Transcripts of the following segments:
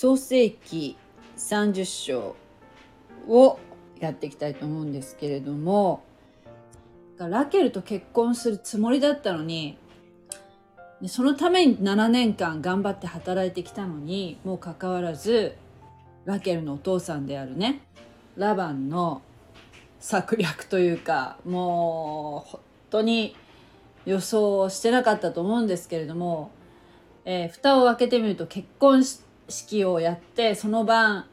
創世記30章をやっていきたいと思うんですけれども、ラケルと結婚するつもりだったのに、そのために7年間頑張って働いてきたのに、もうかかわらず、ラケルのお父さんであるね、ラバンの策略というか、もう本当に予想してなかったと思うんですけれども、えー、蓋を開けてみると結婚して式をやってその晩、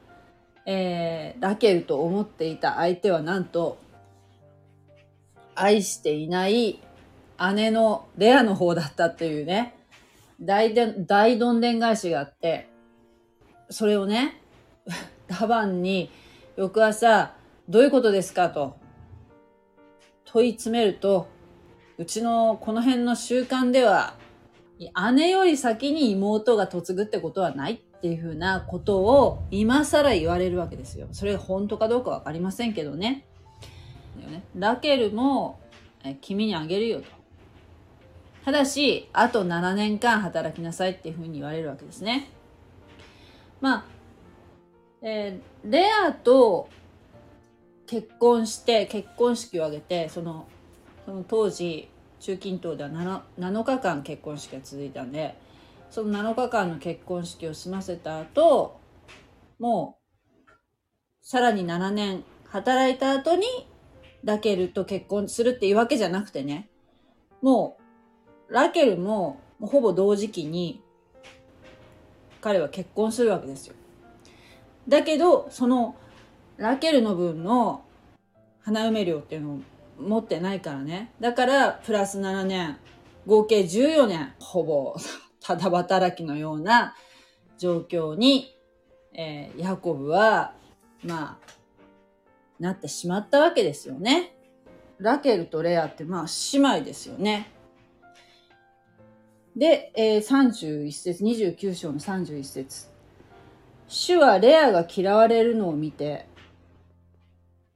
えー、ラケルと思っていた相手はなんと愛していない姉のレアの方だったっていうね。大で大どんでん返しがあってそれをね ラバンに翌朝どういうことですかと問い詰めるとうちのこの辺の習慣では、姉より先に妹が嫁ぐってことはない。っていうふうなことを今更言われるわけですよ。それが本当かどうかわかりませんけどね。ラケルも、君にあげるよと。ただし、あと7年間働きなさいっていうふうに言われるわけですね。まあ、えー、レアと結婚して、結婚式を挙げて、そのその当時中近東では 7, 7日間結婚式が続いたんでその7日間の結婚式を済ませた後もうさらに7年働いた後にラケルと結婚するっていうわけじゃなくてねもうラケルもほぼ同時期に彼は結婚するわけですよ。だけどそのラケルの分の花嫁料っていうのを持ってないからね。だから、プラス7年、合計14年、ほぼ、ただ働きのような状況に、えー、ヤコブは、まあ、なってしまったわけですよね。ラケルとレアって、まあ、姉妹ですよね。で、えー、31節、29章の31節主はレアが嫌われるのを見て、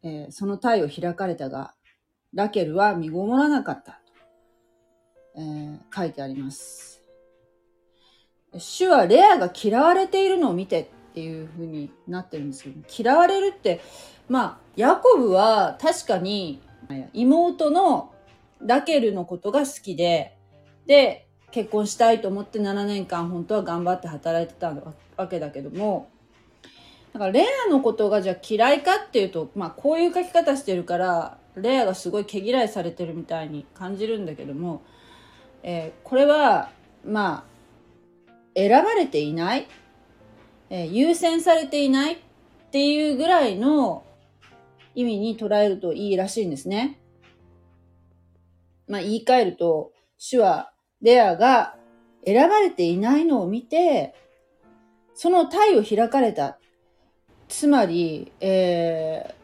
えー、その体を開かれたが、ラケルは身ごもらなかったと、えー、書いてあります。主はレアが嫌われているのを見てっていう風になってるんですけど、嫌われるって、まあ、ヤコブは確かに妹のラケルのことが好きで、で、結婚したいと思って7年間本当は頑張って働いてたわけだけども、だからレアのことがじゃあ嫌いかっていうと、まあこういう書き方してるから、レアがすごい毛嫌いされてるみたいに感じるんだけども、えー、これはまあ選ばれていない、えー、優先されていない？っていうぐらいの意味に捉えるといいらしいんですね。まあ言い換えると、主はレアが選ばれていないのを見て、その体を開かれた。つまり、え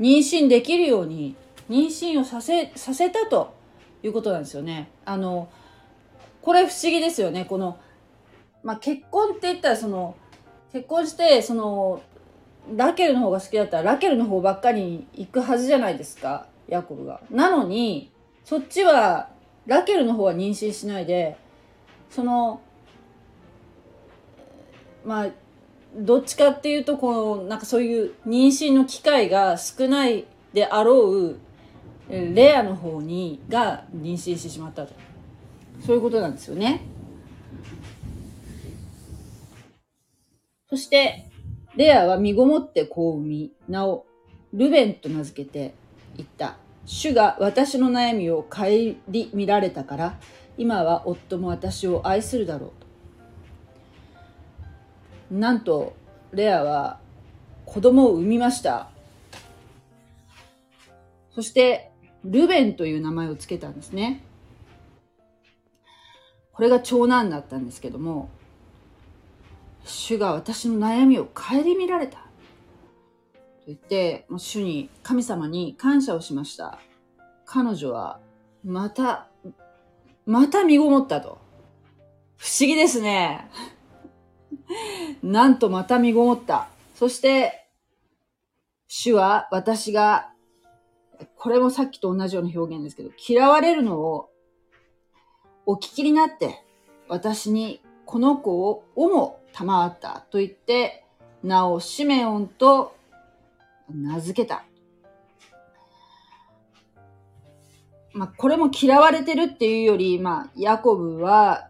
ー、妊娠できるように妊娠をさせ、させたということなんですよね。あの、これ不思議ですよね。この、まあ、結婚って言ったらその、結婚して、その、ラケルの方が好きだったらラケルの方ばっかりに行くはずじゃないですか。ヤコブが。なのに、そっちは、ラケルの方は妊娠しないで、その、まあ、どっちかっていうと、この、なんかそういう妊娠の機会が少ないであろうレアの方にが妊娠してしまったとそういうことなんですよねそしてレアは身ごもって子を産み名をルベンと名付けて言った。主が私の悩みを顧みられたから今は夫も私を愛するだろうと。なんとレアは子供を産みました。そしてルベンという名前を付けたんですね。これが長男だったんですけども、主が私の悩みを顧みられた。と言って、もう主に、神様に感謝をしました。彼女は、また、また身ごもったと。不思議ですね。なんとまた身ごもった。そして、主は私がこれもさっきと同じような表現ですけど、嫌われるのをお聞きになって、私にこの子をも賜ったと言って、名をシメオンと名付けた。まあ、これも嫌われてるっていうより、まあ、ヤコブは、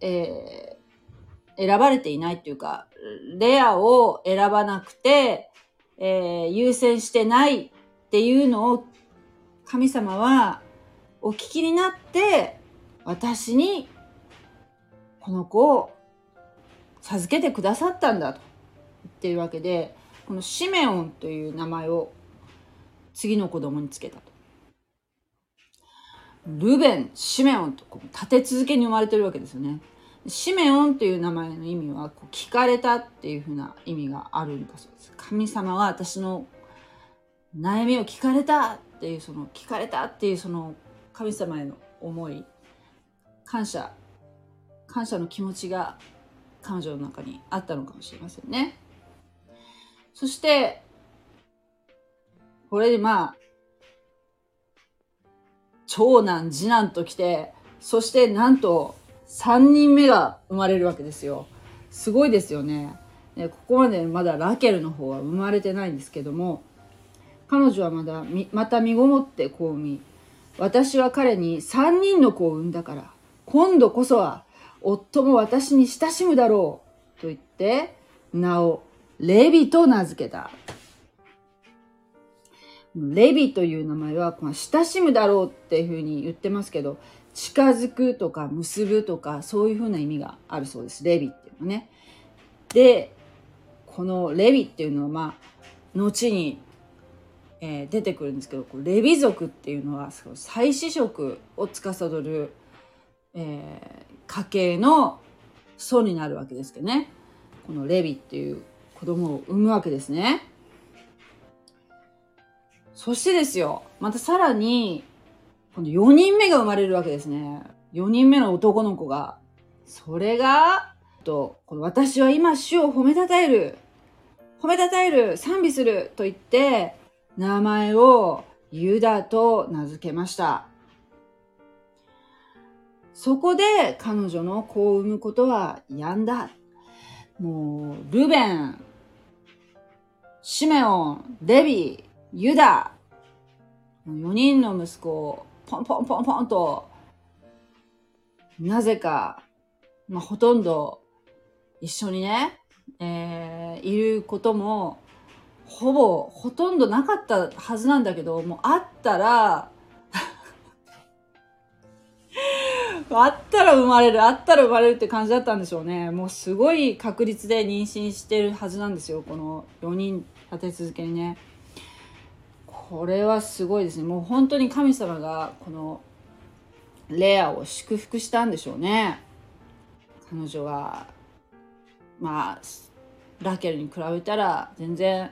えー、選ばれていないっていうか、レアを選ばなくて、えー、優先してないっていうのを神様はお聞きになって、私にこの子を授けてくださったんだと言ってるわけで、このシメオンという名前を次の子供につけたと。ルベン、シメオンと立て続けに生まれてるわけですよね。シメオンという名前の意味は、こう聞かれたっていうふうな意味があるんだそうです。神様は私の悩みを聞かれたっていう、その聞かれたっていうその神様への思い、感謝、感謝の気持ちが彼女の中にあったのかもしれませんね。そして、これでまあ、長男、次男と来て、そしてなんと3人目が生まれるわけですよ。すごいですよね。ねここまでまだラケルの方は生まれてないんですけども、彼女はまだまた身ごもって子を産み、私は彼に3人の子を産んだから、今度こそは夫も私に親しむだろう。と言って、名をレビと名付けた。レビという名前は、この親しむだろうっていうふうに言ってますけど、近づくとか結ぶとか、そういうふうな意味があるそうです。レビっていうのね。で、このレビっていうのは、まあ、後に、えー、出てくるんですけど、レビ族っていうのは、祭祀職を司る、えー、家系の祖になるわけですけどね。このレビっていう子供を産むわけですね。そしてですよ、またさらに、今度4人目が生まれるわけですね。4人目の男の子が。それが、と、この私は今主を褒めたたえる。褒めたたえる。賛美する。と言って、名前をユダと名付けました。そこで彼女の子を産むことはやんだ。もう、ルベン、シメオン、デビー、ユダ、4人の息子をポンポンポンポンと、なぜか、まあ、ほとんど一緒にね、えー、いることも、ほぼ、ほとんどなかったはずなんだけど、もうあったら、あったら生まれる、あったら生まれるって感じだったんでしょうね。もうすごい確率で妊娠してるはずなんですよ。この4人立て続けにね。これはすごいですねもう本当に神様がこのレアを祝福したんでしょうね彼女がまあラケルに比べたら全然、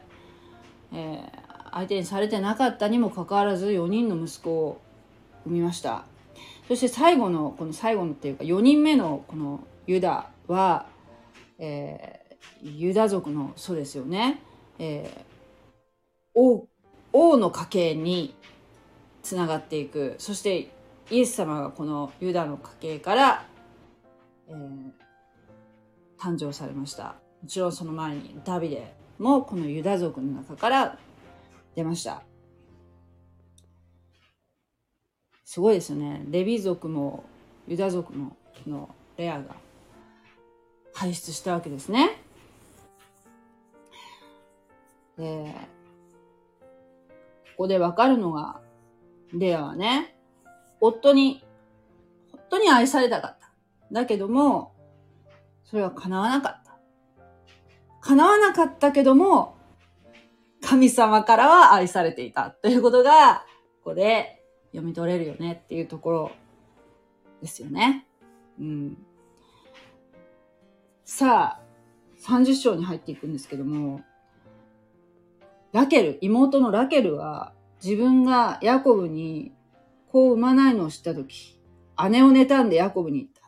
えー、相手にされてなかったにもかかわらず4人の息子を産みましたそして最後のこの最後のっていうか4人目のこのユダは、えー、ユダ族の祖ですよね、えー、王王の家系につながっていく。そしてイエス様がこのユダの家系から、えー、誕生されました。もちろんその前にダビデもこのユダ族の中から出ました。すごいですよねレビ族もユダ族ものレアが輩出したわけですねでここでわかるのが、レアはね、夫に、本当に愛されたかった。だけども、それは叶わなかった。叶わなかったけども、神様からは愛されていたということが、ここで読み取れるよねっていうところですよね。うん。さあ、30章に入っていくんですけども、ラケル、妹のラケルは自分がヤコブに子を産まないのを知ったとき、姉を妬んでヤコブに言った。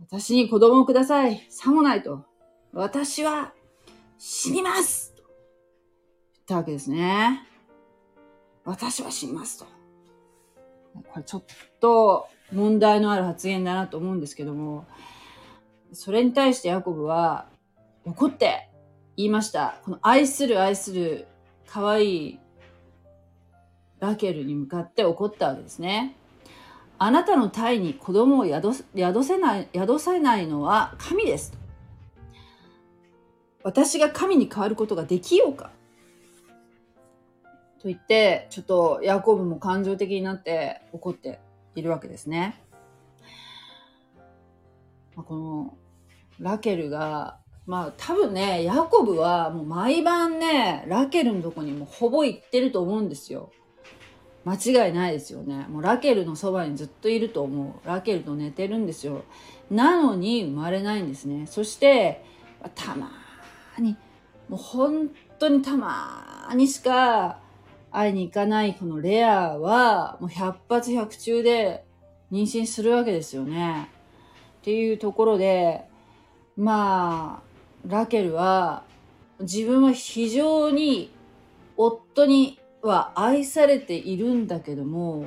私に子供をください。さもないと。私は死にますと言ったわけですね。私は死にますと。これちょっと問題のある発言だなと思うんですけども、それに対してヤコブは怒って言いました。この愛する愛する可愛いラケルに向かって怒ったわけですね。あなたの体に子供を宿宿せない、宿せないのは神です。私が神に変わることができようかと言って、ちょっとヤコブも感情的になって怒っているわけですね。まこのラケルが、まあ多分ね、ヤコブはもう毎晩ね、ラケルのとこにもうほぼ行ってると思うんですよ。間違いないですよね。もうラケルのそばにずっといると思う。ラケルと寝てるんですよ。なのに生まれないんですね。そして、たまーに、もう本当にたまーにしか会いに行かないこのレアは、もう100発100中で妊娠するわけですよね。っていうところで、まあ、ラケルは自分は非常に夫には愛されているんだけども、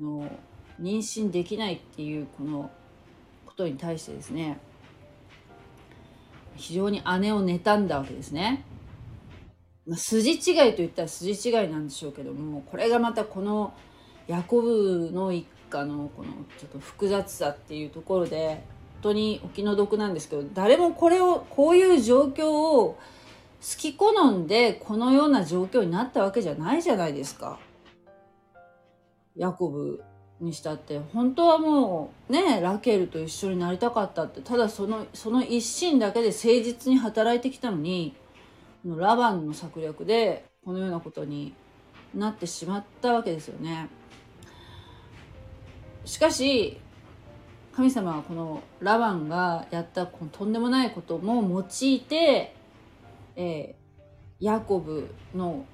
の妊娠できないっていうこのことに対してですね、非常に姉を妬んだわけですね。まあ、筋違いと言ったら筋違いなんでしょうけども、これがまたこのヤコブの一家のこのちょっと複雑さっていうところで、本当にお気の毒なんですけど、誰もこれを、こういう状況を好き好んでこのような状況になったわけじゃないじゃないですか。ヤコブにしたって本当はもうねラケルと一緒になりたかったってただそのその一心だけで誠実に働いてきたのにこのラバンの策略でこのようなことになってしまったわけですよね。しかし神様はこのラバンがやったこのとんでもないことも用いてえー、ヤコブの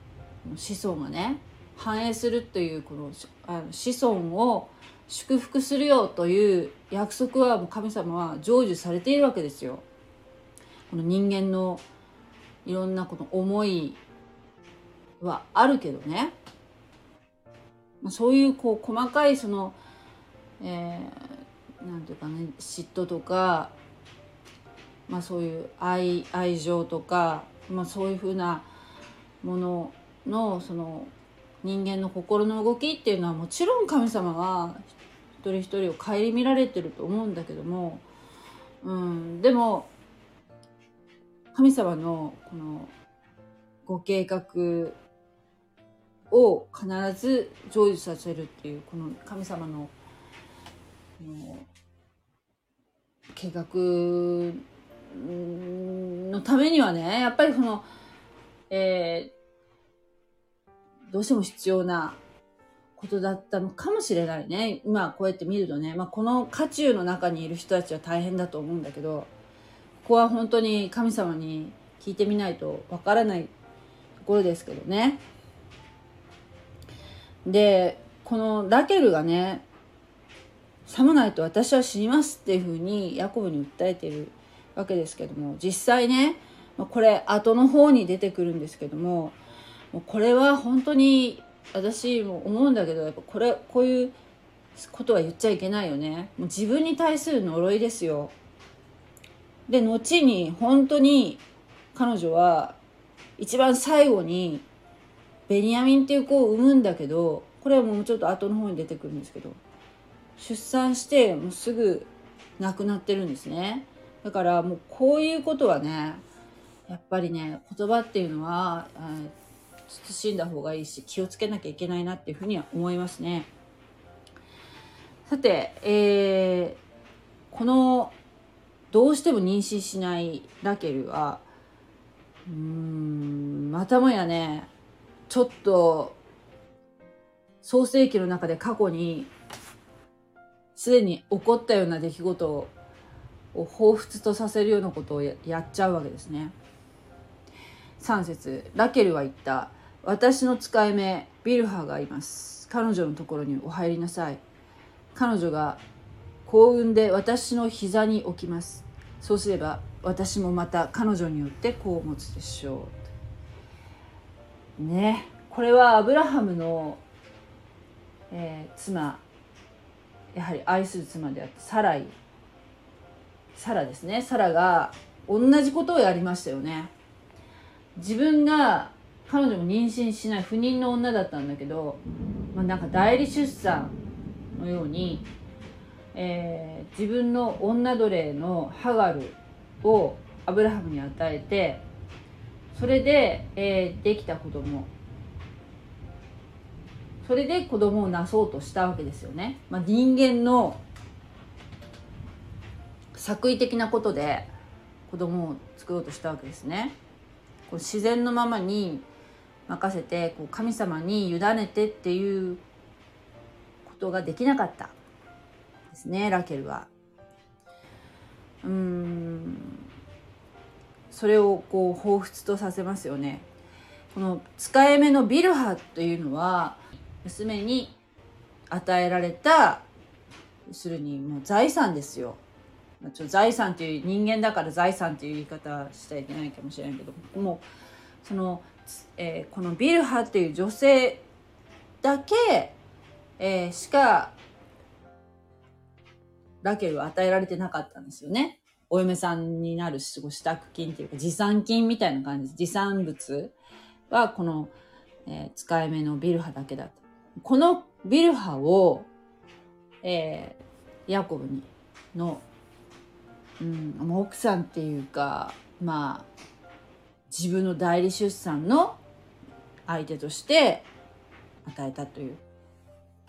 子孫がね繁栄するというこのあの子孫を祝福するよという約束はもう神様は成就されているわけですよ。この人間のいろんなこの思いはあるけどね、まあ、そういうこう細かいその、えー、なんていうかね嫉妬とか、まあ、そういう愛愛情とかまあ、そういうふうなもののその人間の心の動きっていうのはもちろん神様は一人一人を顧みられてると思うんだけども、うん、でも神様のこのご計画を必ず成就させるっていうこの神様の計画のためにはね、やっぱりその、えー、どうしても必要なことだったのかもしれないね。今こうやって見るとね、まあ、この渦中の中にいる人たちは大変だと思うんだけど、ここは本当に神様に聞いてみないとわからないところですけどね。で、このラケルがね、さもないと私は死にますっていうふうにヤコブに訴えてるわけですけども実際ねこれ後の方に出てくるんですけどもこれは本当に私も思うんだけどやっぱこれこういうことは言っちゃいけないよねもう自分に対する呪いですよで後に本当に彼女は一番最後にベニヤミンっていう子を産むんだけどこれはもうちょっと後の方に出てくるんですけど出産してもうすぐ亡くなってるんですねだからもうこういうことはね、やっぱりね、言葉っていうのは、慎んだ方がいいし、気をつけなきゃいけないなっていうふうには思いますね。さて、えー、この、どうしても妊娠しないラケルは、うーん、またもやね、ちょっと、創世記の中で過去に、すでに起こったような出来事をを彷彿とさせるようなことをやっちゃうわけですね。3節ラケルは言った。私の使い目、ビルハがいます。彼女のところにお入りなさい。彼女が幸運で私の膝に置きます。そうすれば私もまた彼女によって子を持つでしょう。ね。これはアブラハムの、えー、妻、やはり愛する妻であってサライサラですねサラが同じことをやりましたよね自分が彼女も妊娠しない不妊の女だったんだけど、まあ、なんか代理出産のように、えー、自分の女奴隷のハガルをアブラハムに与えてそれで、えー、できた子供。それで子供をなそうとしたわけですよね、まあ、人間の作為的なことで子供を作ろうとしたわけですね。こう自然のままに任せてこう神様に委ねてっていうことができなかった。ですねラケルは。うん。それをこう彷彿とさせますよね。この使い目のビルハというのは娘に与えられた要するにもう財産ですよ。ちょ財産っていう人間だから財産っていう言い方しちゃいけないかもしれないけどもうその、えー、このビルハっていう女性だけ、えー、しかラケルは与えられてなかったんですよね。お嫁さんになる支度金っていうか持参金みたいな感じです。持参物はこの、えー、使い目のビルハだけだった。このビルハを、えー、ヤコブにのうん、奥さんっていうかまあ自分の代理出産の相手として与えたという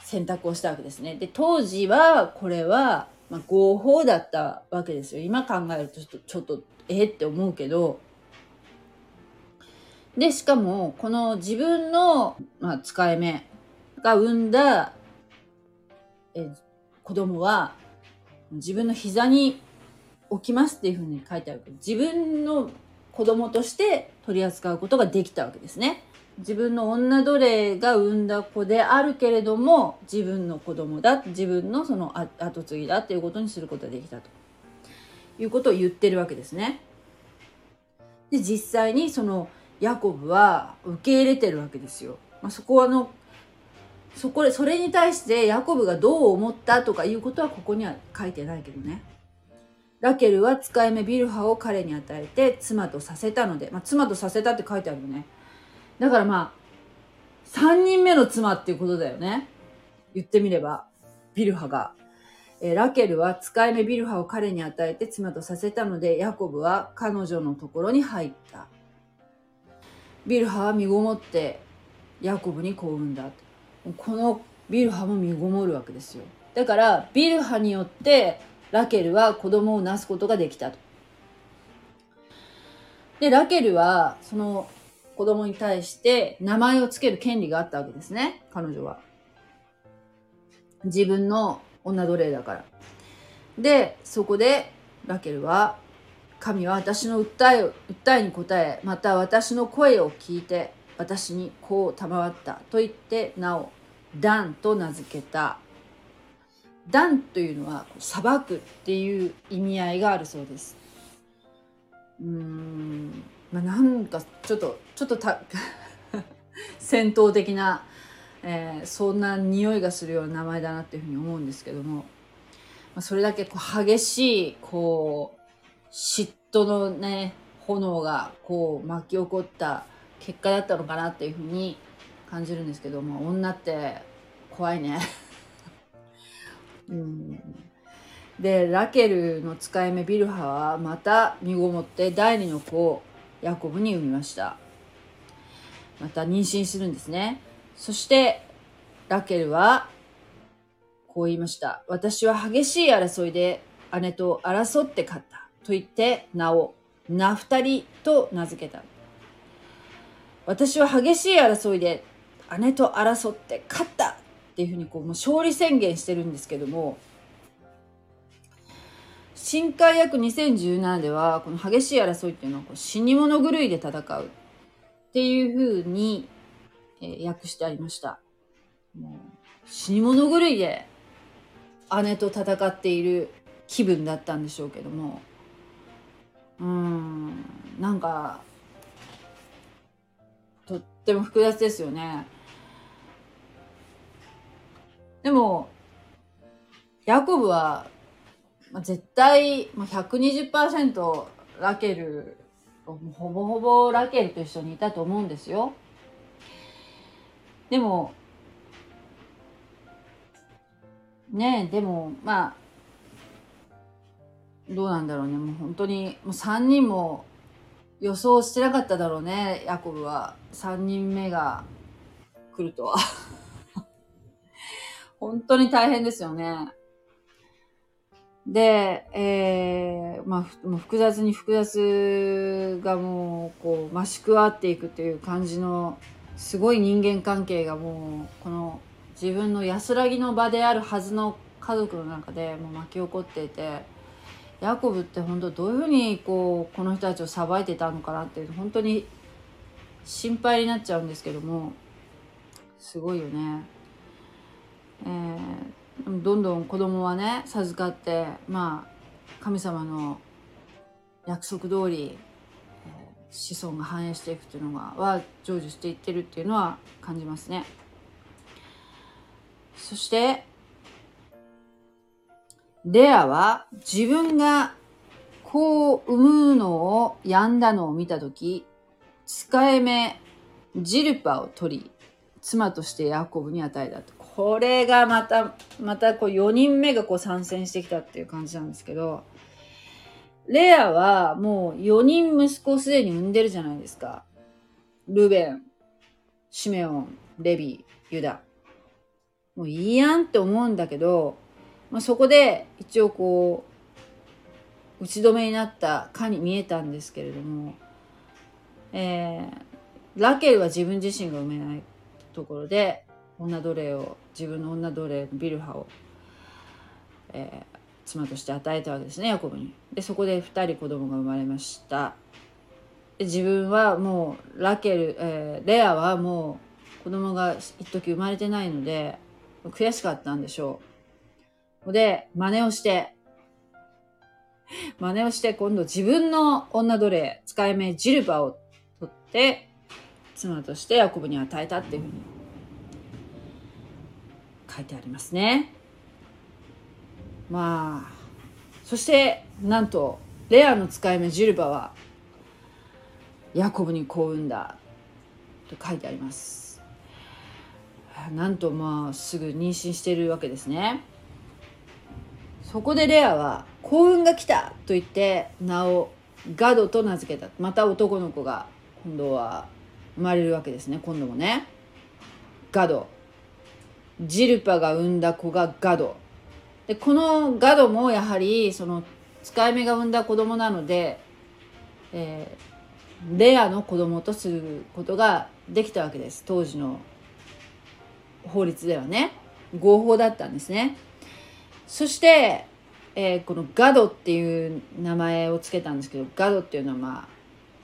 選択をしたわけですね。で当時はこれは、まあ、合法だったわけですよ。今考えるとちょっとちょっとえって思うけどでしかもこの自分の、まあ、使い目が産んだえ子供は自分の膝に起きますっていうふうに書いてあるけど自分の子供として取り扱うことができたわけですね。自分の女奴隷が産んだ子であるけれども自分の子供だ自分のその後継ぎだっていうことにすることができたということを言ってるわけですね。で実際にそのヤコブは受け入れてるわけですよ。まあ、そこはのそこそれに対してヤコブがどう思ったとかいうことはここには書いてないけどね。ラケルは使い目ビルハを彼に与えて妻とさせたので、まあ、妻とさせたって書いてあるよね。だからまあ、3人目の妻っていうことだよね。言ってみれば、ビルハが。えー、ラケルは使い目ビルハを彼に与えて妻とさせたので、ヤコブは彼女のところに入った。ビルハは身ごもってヤコブに幸運だ。このビルハも身ごもるわけですよ。だから、ビルハによってラケルは子供をなすことができたと。で、ラケルはその子供に対して名前を付ける権利があったわけですね、彼女は。自分の女奴隷だから。で、そこでラケルは、神は私の訴え、訴えに答え、また私の声を聞いて、私にこう賜ったと言って、なお、ダンと名付けた。ダンというのは裁くっていう意味合いがあるそうです。うん、まあ、なんかちょっとちょっとた 戦闘的な、えー、そんな匂いがするような名前だなっていうふうに思うんですけども、まあ、それだけこう激しいこう嫉妬のね炎がこう巻き起こった結果だったのかなっていうふうに感じるんですけども女って怖いね。うん、でラケルの使い目ビルハはまた身ごもって第二の子をヤコブに産みました。また妊娠するんですね。そしてラケルはこう言いました。私は激しい争いで姉と争って勝った。と言って名をナフタリと名付けた。私は激しい争いで姉と争って勝った。っていうふうにこうもう勝利宣言してるんですけども新海約2017ではこの激しい争いっていうのはこう死に物狂いで戦うっていうふうに、えー、訳してありました。もう死に物狂いで姉と戦っている気分だったんでしょうけどもうんなんかとっても複雑ですよね。でも、ヤコブはまあ、絶対、まあ、120%ラケル、ほぼほぼラケルと一緒にいたと思うんですよ。でも、ねでも、まあ、どうなんだろうね。もう本当に、もう3人も予想してなかっただろうね、ヤコブは。3人目が来るとは。本当に大変ですよね。で、えー、まあ、もう複雑に複雑がもう、こう、増し加わっていくっていう感じの、すごい人間関係がもう、この自分の安らぎの場であるはずの家族の中でもう巻き起こっていて、ヤコブって本当どういうふうにこうこの人たちをさばいてたのかなっていう本当に心配になっちゃうんですけどもすごいよね。えー、どんどん子供はね授かってまあ神様の約束通り、子孫が繁栄していくっていうのがは成就していってるっていうのは感じますね。そしてレアは自分が子を産むのをやんだのを見たとき、使い目ジルパを取り、妻としてヤコブに与えたと。これがまた、またこう4人目がこう参戦してきたっていう感じなんですけど、レアはもう4人息子をすでに産んでるじゃないですか。ルベン、シメオン、レビ、ユダ。もういいやんって思うんだけど、まあ、そこで一応こう打ち止めになったかに見えたんですけれども、えー、ラケルは自分自身が産めないところで女奴隷を自分の女奴隷ビルハを、えー、妻として与えたわけですねヤコブに。でそこで2人子供が生まれました。で自分はもうラケル、えー、レアはもう子供が一時生まれてないので悔しかったんでしょう。で、真似をして、真似をして今度自分の女奴隷、使い目ジルバを取って、妻としてヤコブに与えたっていうふうに書いてありますね。まあ、そして、なんと、レアの使い目ジルバは、ヤコブに幸運だ、と書いてあります。なんとまあ、すぐ妊娠しているわけですね。そこでレアは幸運が来たと言って名をガドと名付けたまた男の子が今度は生まれるわけですね今度もねガドジルパが産んだ子がガド。でこのガドもやはりその使い目が産んだ子供なので、えー、レアの子供とすることができたわけです。当時の法律ではね。合法だったんですね。そして、えー、このガドっていう名前を付けたんですけど、ガドっていうのはまあ、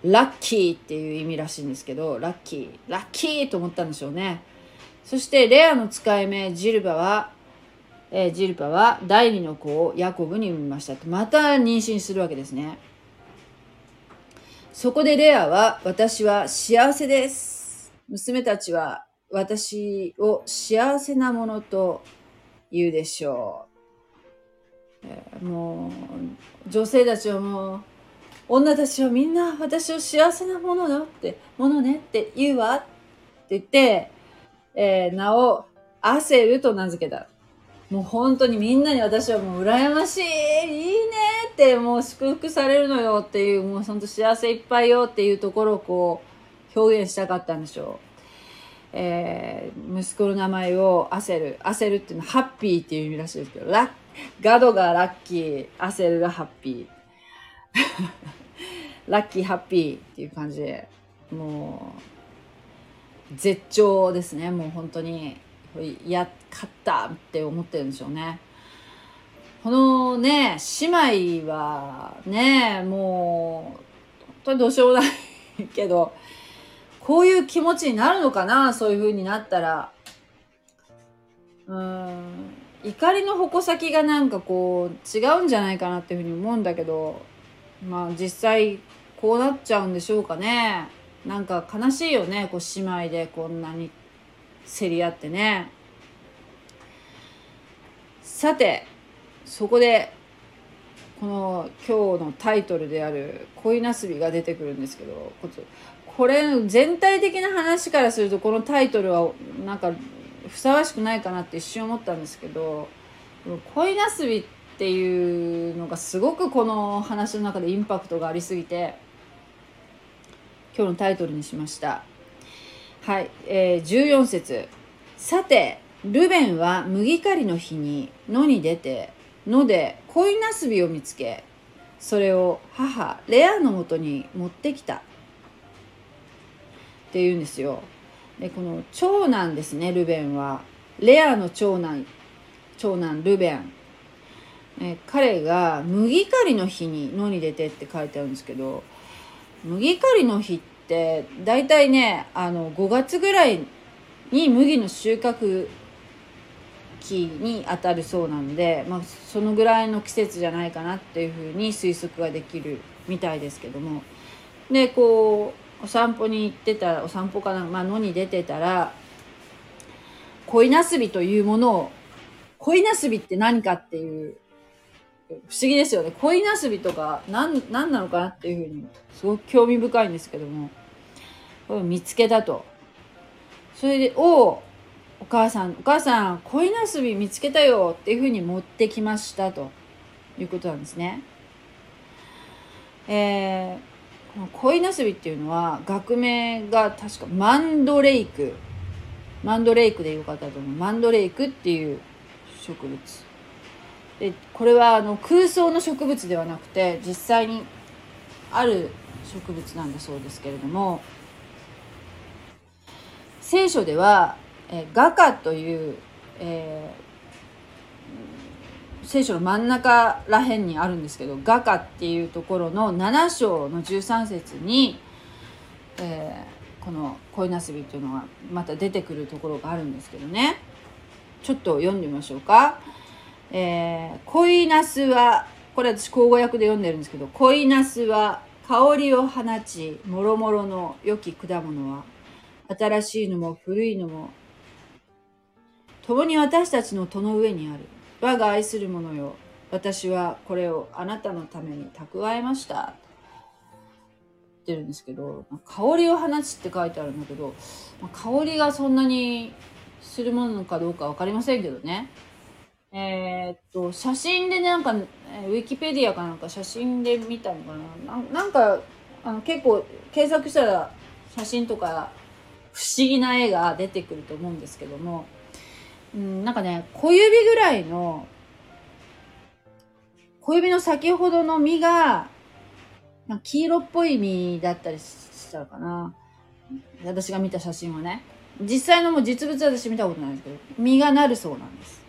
ラッキーっていう意味らしいんですけど、ラッキー、ラッキーと思ったんでしょうね。そして、レアの使い目、ジルバは、えー、ジルパは第二の子をヤコブに産みました。また妊娠するわけですね。そこでレアは、私は幸せです。娘たちは私を幸せなものと言うでしょう。えー、もう女性たちはもう女たちはみんな私を幸せなものだってものねって言うわって言って、えー、名をアセルと名付けた。もう本当にみんなに私はもう羨ましい、いいねってもう祝福されるのよっていう、もう本当幸せいっぱいよっていうところをこう表現したかったんでしょう。えー、息子の名前をアセル、アセルっていうのはハッピーっていう意味らしいですけど、ラガドがラッキー、アセルがハッピー。ラッキー、ハッピーっていう感じで、もう、絶頂ですね。もう本当に、やっ勝ったって思ってるんでしょうね。このね、姉妹はね、もう、本当にどうしようもないけど、こういう気持ちになるのかな？そういう風になったら。うん。怒りの矛先がなんかこう違うんじゃないかなっていうふうに思うんだけどまあ実際こうなっちゃうんでしょうかねなんか悲しいよねこう姉妹でこんなに競り合ってね。さてそこでこの今日のタイトルである「恋なすび」が出てくるんですけどこれ全体的な話からするとこのタイトルはなんかふさわしくないかなって一瞬思ったんですけど「恋なすび」っていうのがすごくこの話の中でインパクトがありすぎて今日のタイトルにしました。はい、えー、14節。さてルベンは麦刈りの日に野に出て野で恋なすびを見つけそれを母レアのもとに持ってきた。って言うんですよ。でこの長男ですねルベンは。レアの長男長男ルベン。え彼が麦刈りの日に野に出てって書いてあるんですけど麦刈りの日って大体ねあの5月ぐらいに麦の収穫期に当たるそうなんで、まあ、そのぐらいの季節じゃないかなっていうふうに推測ができるみたいですけども。でこうお散歩に行ってたらお散歩かな、まあ、野に出てたら恋なすびというものを恋なすびって何かっていう不思議ですよね。恋なすびとか何何なのかなっていうふうにすごく興味深いんですけども。これを見つけたとそれで「おおお母さん、お母さん、恋なすび見つけたよっていうふうに持ってきましたということなんですね。えー、この恋なすびっていうのは学名が確かマンドレイク。マンドレイクでよかったと思う。マンドレイクっていう植物。で、これはあの空想の植物ではなくて実際にある植物なんだそうですけれども聖書ではえー、画家という、えー、聖書の真ん中らへんにあるんですけど画家っていうところの7章の13節に、えー、この恋なすびというのがまた出てくるところがあるんですけどねちょっと読んでみましょうか。えー、恋なすはこれ私口語訳で読んでるんですけど恋なすは香りを放ちもろもろの良き果物は新しいのも古いのも共に私たちの戸の上にある。我が愛する者よ。私はこれをあなたのために蓄えました。ってるんですけど、香りを放ちって書いてあるんだけど、香りがそんなにするものかどうかわかりませんけどね。えー、っと、写真で、なんか、ウィキペディアかなんか写真で見たのかな。ななんか、あの結構検索したら写真とか不思議な絵が出てくると思うんですけども、うん、なんかね、小指ぐらいの、小指の先ほどの実が、黄色っぽい実だったりしたのかな。私が見た写真はね。実際のもう実物は私見たことないんですけど、実がなるそうなんです。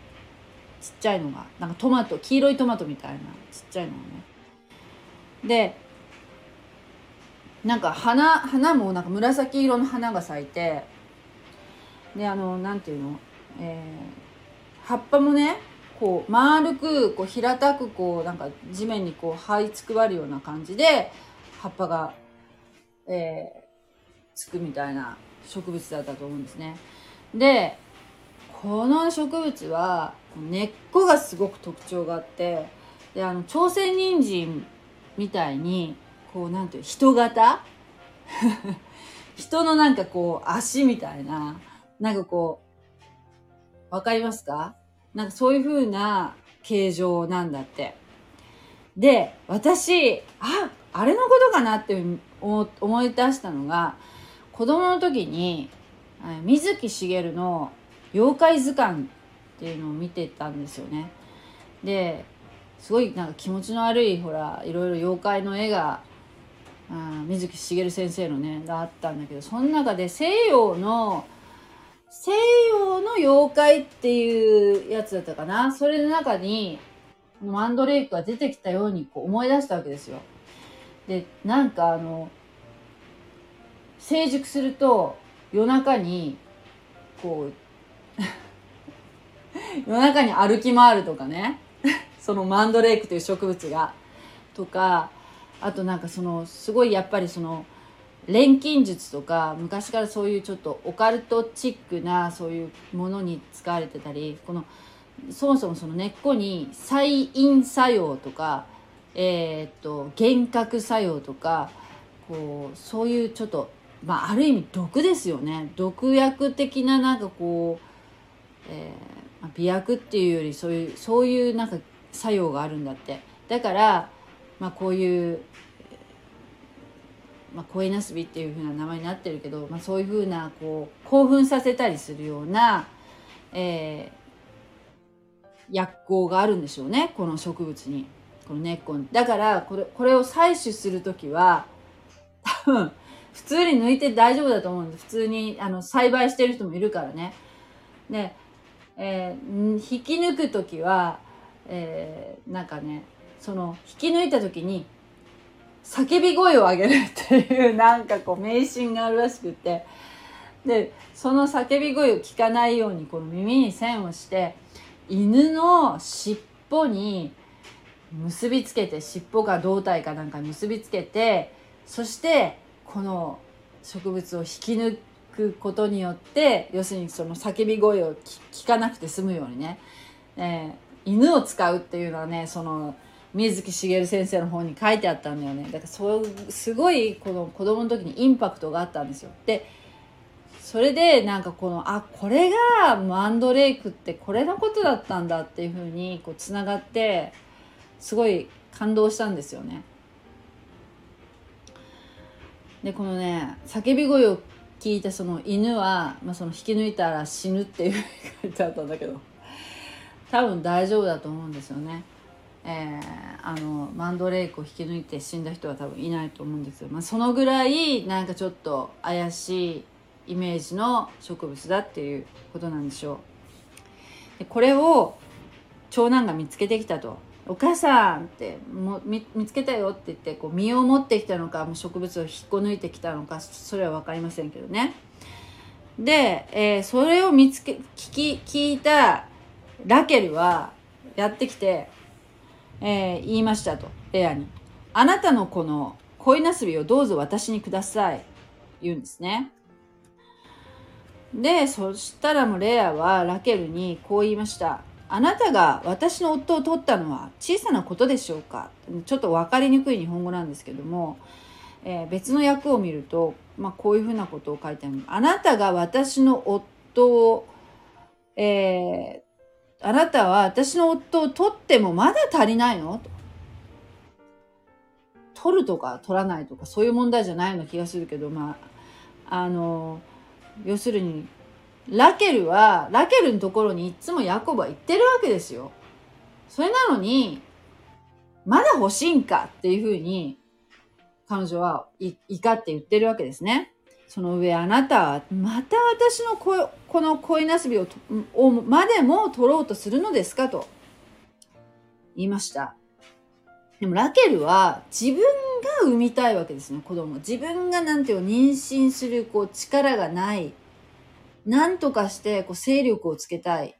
ちっちゃいのが。なんかトマト、黄色いトマトみたいな、ちっちゃいのがね。で、なんか花、花もなんか紫色の花が咲いて、で、あの、なんていうの？えー、葉っぱもねこう丸くこう平たくこうなんか地面にこう這いつくばるような感じで葉っぱが、えー、つくみたいな植物だったと思うんですね。でこの植物は根っこがすごく特徴があってであの朝鮮人参みたいにこうなんていう人型？人のなんかこう足みたいな？なんかこうわかりますか？なんかそういう風な形状なんだって。で、私、あ、あれのことかなって思い出したのが、子供の時に、水木しげるの妖怪図鑑っていうのを見てたんですよね。で、すごいなんか気持ちの悪い、ほら、いろいろ妖怪の絵が、水木しげる先生のね、があったんだけど、その中で西洋の西洋の妖怪っていうやつだったかな。それの中に、マンドレイクが出てきたようにこう思い出したわけですよ。で、なんかあの、成熟すると夜中に、こう、夜中に歩き回るとかね。そのマンドレイクという植物が。とか、あとなんかその、すごいやっぱりその、錬金術とか昔からそういうちょっとオカルトチックなそういうものに使われてたりこのそもそもその根っこに細因作用とかえー、っと幻覚作用とかこうそういうちょっと、まあ、ある意味毒ですよね。毒薬的ななんかこう、えー、美薬っていうよりそういうそういうなんか作用があるんだって。だから、まあ、こういう、まあ、恋なすびっていう風な名前になってるけど、まあ、そういう風なこう興奮させたりするような、えー、薬効があるんでしょうねこの植物に。この根っこに。だからこれこれを採取する時は多分普通に抜いて大丈夫だと思うんで普通にあの栽培してる人もいるからね。で、えー、引き抜く時は、えー、なんかねその引き抜いた時に叫び声を上げるっていうなんかこう迷信があるらしくって。でその叫び声を聞かないようにこの耳に線をして犬の尻尾に結びつけて尻尾か胴体かなんか結びつけてそしてこの植物を引き抜くことによって要するにその叫び声を聞かなくて済むようにね、え、犬を使うっていうのはねその水木しげる先生の本に書いてあったんだよね。だからそうすごいこの子供の時にインパクトがあったんですよ。でそれでなんかこのあこれがマンドレイクってこれのことだったんだっていうふうにつながってすごい感動したんですよね。でこのね叫び声を聞いたその犬は、まあ、その引き抜いたら死ぬっていう書いてあったんだけど多分大丈夫だと思うんですよね。えー、あのマンドレイクを引き抜いて死んだ人は多分いないと思うんですよ、まあ、そのぐらいなんかちょっと怪しいイメージの植物だっていうことなんでしょう。でこれを長男が見つけてきたと。お母さんっても見見つけたよって言ってこう実を持ってきたのかもう植物を引っこ抜いてきたのかそれは分かりませんけどね。で、えー、それを見つけ聞き聞いたラケルはやってきて、えー、言いましたとレアに「あなたのこの恋なすびをどうぞ私にください」言うんですね。でそしたらもうレアはラケルにこう言いました。あなたが私の夫を取ったのは小さなことでしょうか？ちょっと分かりにくい日本語なんですけども、えー、別の訳を見ると、まあ、こういうふうなことを書いてある。あなたが私の夫を、えー、あなたは私の夫を取ってもまだ足りないの？と取るとか取らないとかそういう問題じゃないような気がするけどまああの要するにラケルはラケルのところにいつもヤコブは行ってるわけですよ。それなのにまだ欲しいんかっていうふうに彼女は怒って言ってるわけですね。その上あなたはまた私のここの恋なすびををまでも取ろうとするのですか？と言いました。でもラケルは自分が産みたいわけですね、子供。自分がなんていう妊娠するこう力がないなんとかしてこう勢力をつけたいっ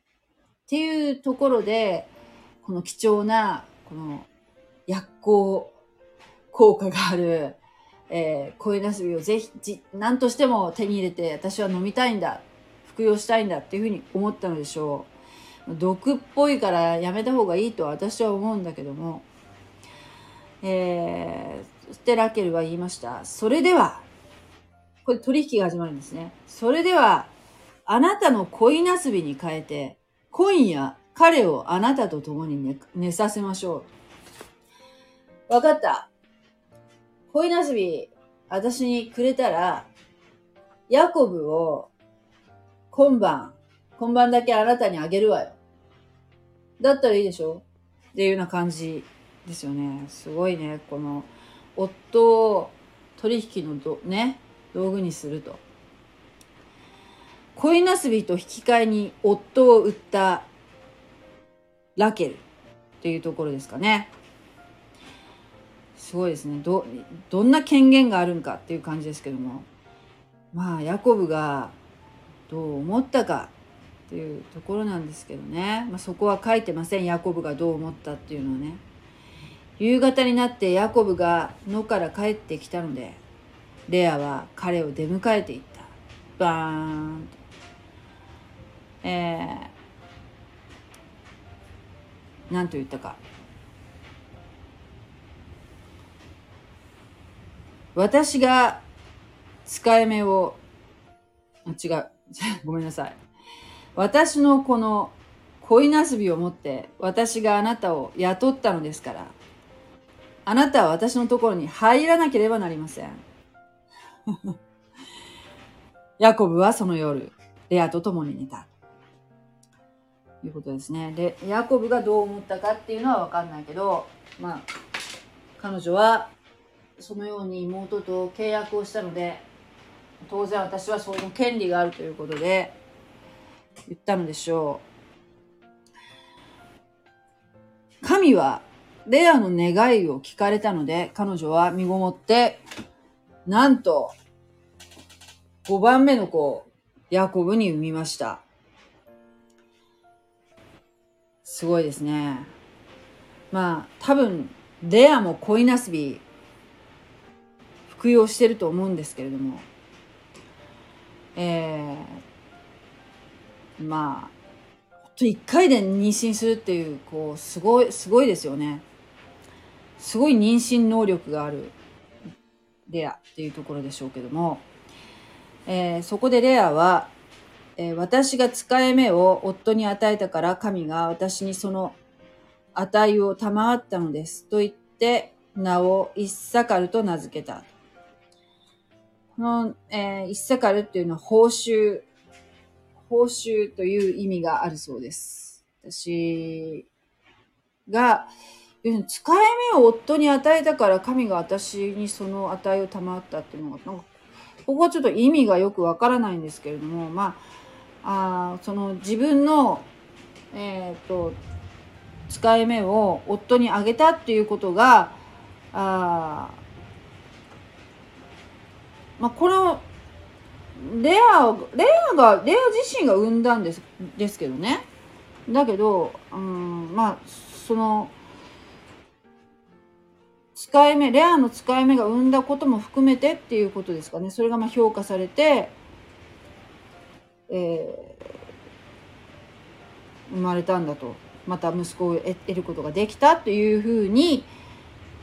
ていうところで、この貴重な、この薬効効果がある、えー、声なすびをぜひ、じ、何としても手に入れて私は飲みたいんだ、服用したいんだっていうふうに思ったのでしょう。毒っぽいからやめた方がいいと私は思うんだけども、えー、そしてラケルは言いました。それでは、これ取引が始まるんですね。それでは、あなたの恋なすびに変えて、今夜彼をあなたと共に寝寝させましょう。わかった。恋なすび、私にくれたら、ヤコブを今晩、今晩だけあなたにあげるわよ。だったらいいでしょ？っていうような感じですよね。すごいね。この、夫を取引のど、ね、道具にすると。恋なすびと引き換えに夫を売ったラケルっていうところですかね。すごいですね。ど、どんな権限があるんかっていう感じですけども。まあ、ヤコブがどう思ったかっていうところなんですけどね。まあ、そこは書いてません。ヤコブがどう思ったっていうのはね。夕方になってヤコブが野から帰ってきたので、レアは彼を出迎えていった。バーンと。えー、何と言ったか私が使い目を、違う。ごめんなさい。私のこの恋なすびを持って私があなたを雇ったのですから、あなたは私のところに入らなければなりません。ヤコブはその夜、レアと共に寝た。ということですね。で、ヤコブがどう思ったかっていうのはわかんないけど、まあ、彼女はそのように妹と契約をしたので、当然私はその権利があるということで言ったのでしょう。神はレアの願いを聞かれたので、彼女は身ごもって、なんと、5番目の子、ヤコブに産みました。すごいですね。まあ、多分、レアも恋なすび、服用してると思うんですけれども、えー、まあ、一回で妊娠するっていう、こう、すごい、すごいですよね。すごい妊娠能力があるレアっていうところでしょうけども、えー、そこでレアは、えー、私が使い目を夫に与えたから神が私にその値を賜ったのです。と言って、名をイッサカルと名付けた。この、えー、イッサカルっていうのは報酬、報酬という意味があるそうです。私が、使い目を夫に与えたから神が私にその値を賜ったっていうのが、ここはちょっと意味がよくわからないんですけれども、まあ、あその自分の、えっ、ー、と、使い目を夫にあげたっていうことが、あまあ、これ、レア、レアが、レア自身が生んだんです、ですけどね。だけど、うん、まあ、その、使い目、レアの使い目が生んだことも含めてっていうことですかね。それがまあ評価されて、えー、生まれたんだと。また息子を得ることができたというふうに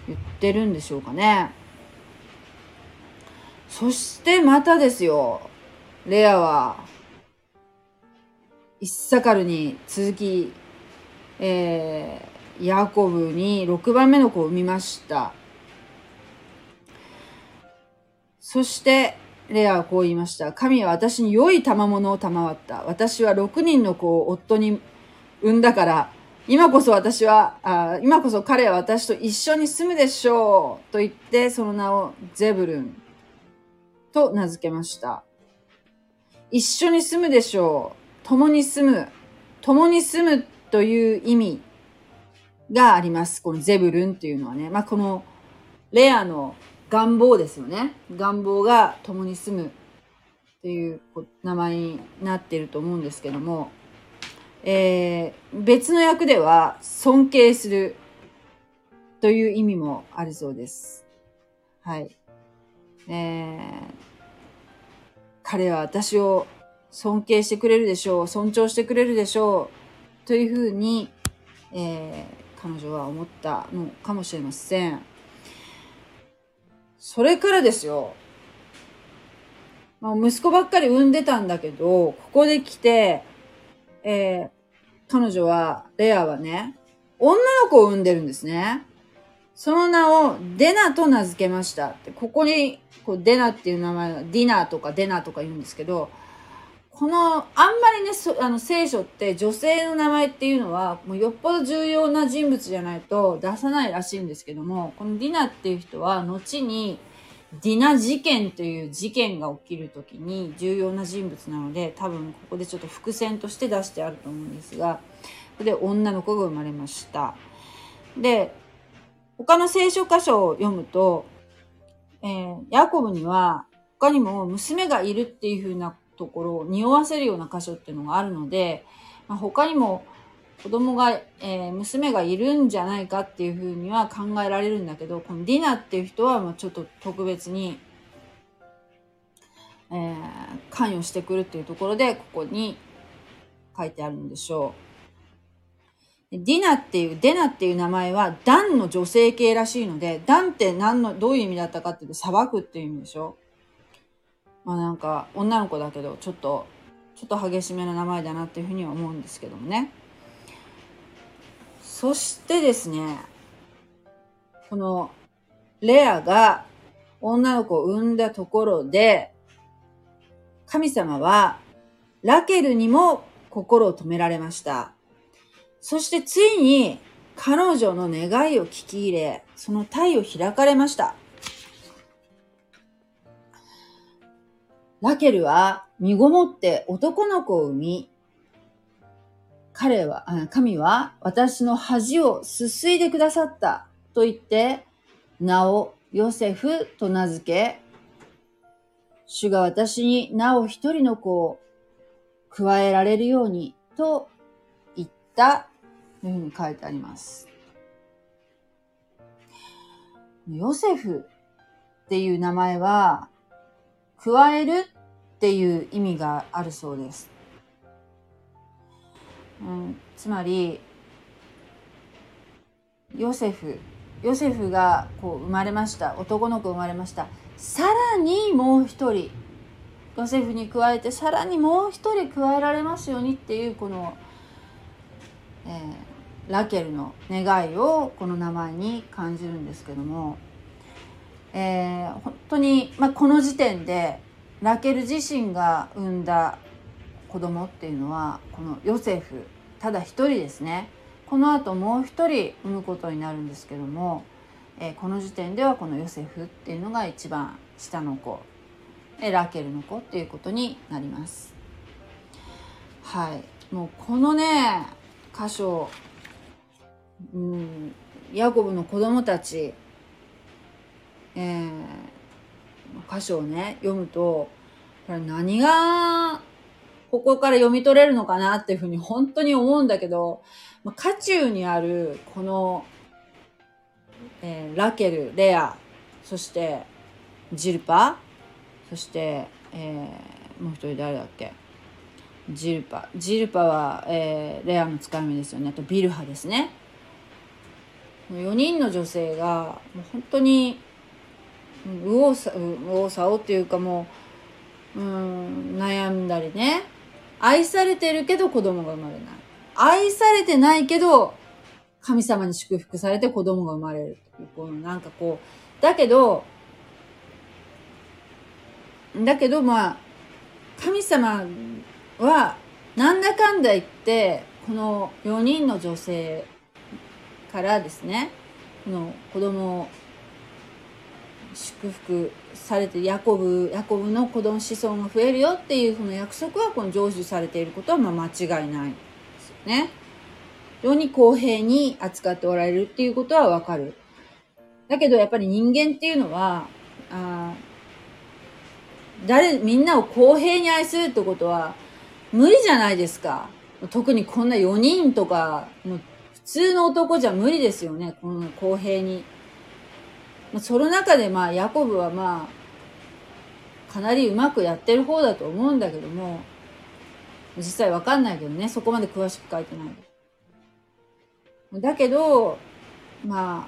言ってるんでしょうかね。そしてまたですよ。レアは、イッサカルに続き、えー、ヤコブに6番目の子を産みました。そして、レアはこう言いました。神は私に良い賜物を賜った。私は6人の子を夫に産んだから、今こそ私は、あ今こそ彼は私と一緒に住むでしょう。と言って、その名をゼブルンと名付けました。一緒に住むでしょう。共に住む。共に住むという意味があります。このゼブルンっていうのはね。まあ、このレアの願望ですよね。願望が共に住むっていう名前になっていると思うんですけども、えー、別の役では尊敬するという意味もあるそうです。はい。えー、彼は私を尊敬してくれるでしょう、尊重してくれるでしょう、というふうに、えー、彼女は思ったのかもしれません。それからですよ。まあ、息子ばっかり産んでたんだけど、ここで来て、えー、彼女は、レアはね、女の子を産んでるんですね。その名をデナと名付けましたって。ここに、こうデナっていう名前が、ディナーとかデナーとか言うんですけど、この、あんまりね、あの聖書って女性の名前っていうのは、もうよっぽど重要な人物じゃないと出さないらしいんですけども、このディナっていう人は、後に、ディナ事件という事件が起きるときに重要な人物なので、多分ここでちょっと伏線として出してあると思うんですが、で女の子が生まれました。で、他の聖書箇所を読むと、えー、ヤコブには他にも娘がいるっていう風なところを匂わせるような箇所っていうのがあるので、まあ、他にも子供が、えー、娘がいるんじゃないかっていうふうには考えられるんだけど、このディナっていう人はもうちょっと特別に、えー、関与してくるっていうところで、ここに書いてあるんでしょう。ディナっていう、デナっていう名前は、ダンの女性系らしいので、ダンって何の、どういう意味だったかっていうと、裁くっていう意味でしょまあなんか、女の子だけど、ちょっと、ちょっと激しめな名前だなっていうふうには思うんですけどもね。そしてですね、この、レアが女の子を産んだところで、神様はラケルにも心を止められました。そしてついに彼女の願いを聞き入れ、その体を開かれました。ラケルは身ごもって男の子を産み、彼は、神は私の恥をすすいでくださったと言って、名をヨセフと名付け、主が私になお一人の子を加えられるようにと言ったうふうに書いてあります。ヨセフっていう名前は、加えるっていう意味があるそうです。うん、つまり、ヨセフ、ヨセフがこう生まれました。男の子生まれました。さらにもう一人、ヨセフに加えてさらにもう一人加えられますようにっていうこの、えー、ラケルの願いをこの名前に感じるんですけども、えー、本当に、まあ、この時点でラケル自身が産んだ子供っていうのはこのヨセフただ一人ですねこの後もう一人産むことになるんですけども、えー、この時点ではこのヨセフっていうのが一番下の子ラケルの子っていうことになります。はい。もうこのね、箇所、うん、ヤコブの子供たち、えー、箇所をね、読むと、これ何が、ここから読み取れるのかなっていうふうに本当に思うんだけど、まあ、渦中にある、この、えー、ラケル、レア、そして、ジルパ、そして、えー、もう一人誰だっけ？ジルパ。ジルパは、えー、レアの使い目ですよね。あとビルハですね。4人の女性が、もう本当に、右往左往っていうかもう、うん、悩んだりね。愛されてるけど子供が生まれない。愛されてないけど、神様に祝福されて子供が生まれるいう、このなんかこう、だけど、だけどまあ神様はなんだかんだ言ってこの4人の女性からですねこの子供を祝福されてヤコブヤコブの子供子孫が増えるよっていうその約束はこの成就されていることはまあ間違いないですよね。非常に公平に扱っておられるっていうことはわかる。だけどやっぱり人間っていうのはあ誰、みんなを公平に愛するってことは無理じゃないですか。特にこんな4人とか、通の男じゃ無理ですよね。この公平に。まあその中でまあ、ヤコブはまあ、かなりうまくやってる方だと思うんだけども、実際わかんないけどね、そこまで詳しく書いてない。だけど、まあ、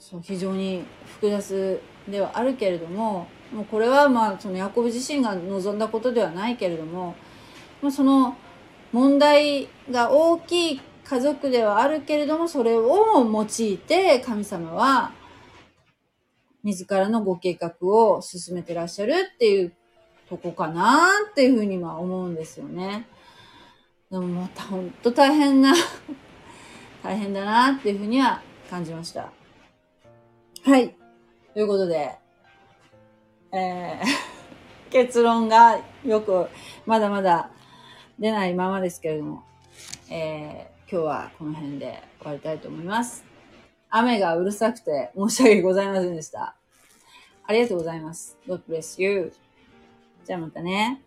そう、非常に複雑ではあるけれども、もうこれはまあそのヤコブ自身が望んだことではないけれども、まあ、その問題が大きい家族ではあるけれどもそれを用いて神様は自らのご計画を進めてらっしゃるっていうとこかなっていうふうには思うんですよね。でもまた本当大変な 大変だなっていうふうには感じました。はい。ということで、えー、結論がよくまだまだ出ないままですけれども、えー、今日はこの辺で終わりたいと思います。雨がうるさくて申し訳ございませんでした。ありがとうございます。God bless you. じゃあまたね。